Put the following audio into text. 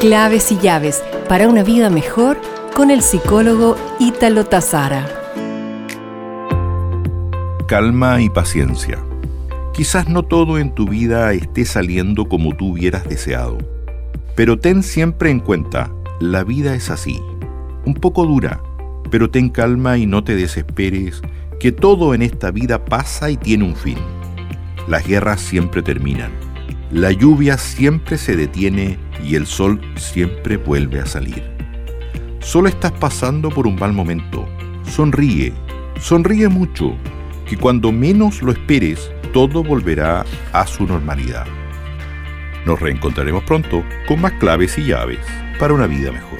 Claves y llaves para una vida mejor con el psicólogo Ítalo Tazara. Calma y paciencia. Quizás no todo en tu vida esté saliendo como tú hubieras deseado, pero ten siempre en cuenta, la vida es así, un poco dura, pero ten calma y no te desesperes, que todo en esta vida pasa y tiene un fin. Las guerras siempre terminan, la lluvia siempre se detiene y el sol siempre vuelve a salir. Solo estás pasando por un mal momento. Sonríe, sonríe mucho, que cuando menos lo esperes, todo volverá a su normalidad. Nos reencontraremos pronto con más claves y llaves para una vida mejor.